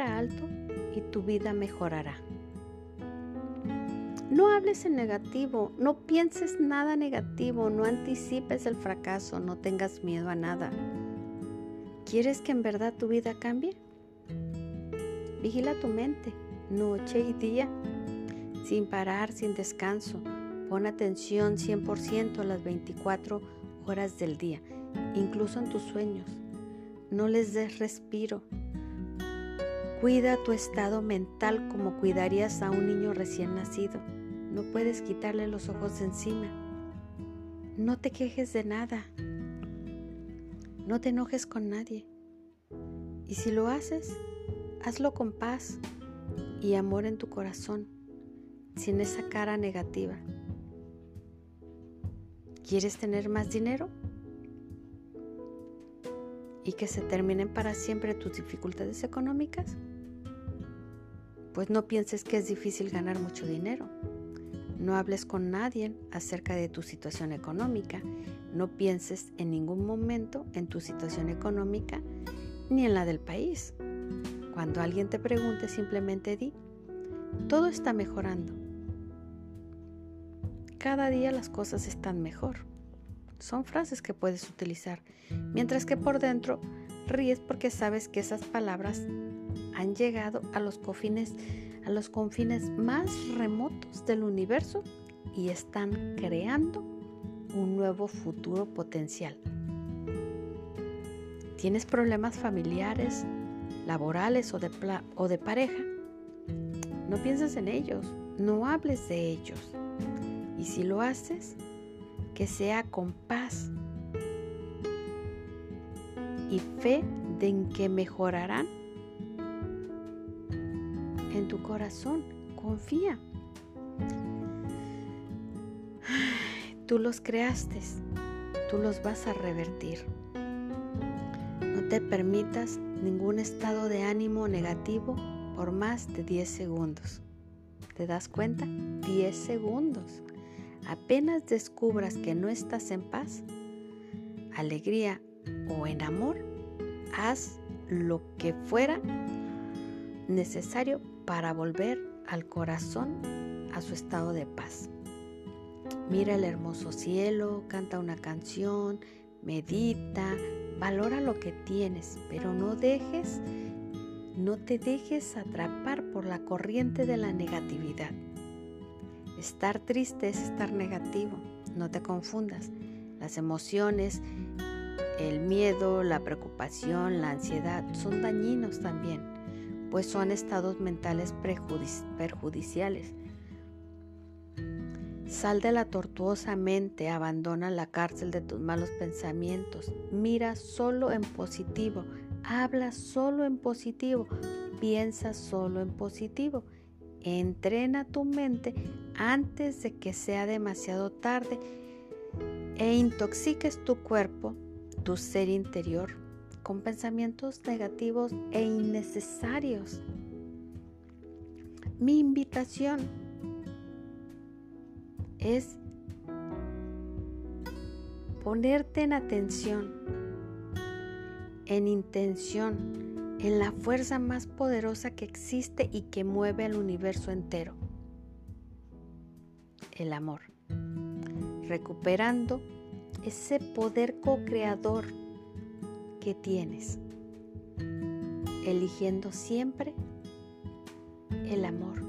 alto y tu vida mejorará. No hables en negativo, no pienses nada negativo, no anticipes el fracaso, no tengas miedo a nada. ¿Quieres que en verdad tu vida cambie? Vigila tu mente, noche y día, sin parar, sin descanso. Pon atención 100% a las 24 horas del día, incluso en tus sueños. No les des respiro. Cuida tu estado mental como cuidarías a un niño recién nacido. No puedes quitarle los ojos de encima. No te quejes de nada. No te enojes con nadie. Y si lo haces, hazlo con paz y amor en tu corazón, sin esa cara negativa. ¿Quieres tener más dinero? ¿Y que se terminen para siempre tus dificultades económicas? Pues no pienses que es difícil ganar mucho dinero. No hables con nadie acerca de tu situación económica. No pienses en ningún momento en tu situación económica ni en la del país. Cuando alguien te pregunte, simplemente di, todo está mejorando. Cada día las cosas están mejor. Son frases que puedes utilizar, mientras que por dentro ríes porque sabes que esas palabras han llegado a los cofines a los confines más remotos del universo y están creando un nuevo futuro potencial. ¿Tienes problemas familiares, laborales o de, o de pareja? No pienses en ellos, no hables de ellos. Y si lo haces, que sea con paz y fe de en que mejorarán en tu corazón. Confía. Tú los creaste, tú los vas a revertir. No te permitas ningún estado de ánimo negativo por más de 10 segundos. ¿Te das cuenta? 10 segundos. Apenas descubras que no estás en paz, alegría o en amor, haz lo que fuera necesario para volver al corazón a su estado de paz. Mira el hermoso cielo, canta una canción, medita, valora lo que tienes, pero no dejes, no te dejes atrapar por la corriente de la negatividad. Estar triste es estar negativo, no te confundas. Las emociones, el miedo, la preocupación, la ansiedad son dañinos también pues son estados mentales perjudiciales. Sal de la tortuosa mente, abandona la cárcel de tus malos pensamientos, mira solo en positivo, habla solo en positivo, piensa solo en positivo. Entrena tu mente antes de que sea demasiado tarde e intoxiques tu cuerpo, tu ser interior con pensamientos negativos e innecesarios. Mi invitación es ponerte en atención, en intención, en la fuerza más poderosa que existe y que mueve al universo entero, el amor, recuperando ese poder co-creador que tienes, eligiendo siempre el amor.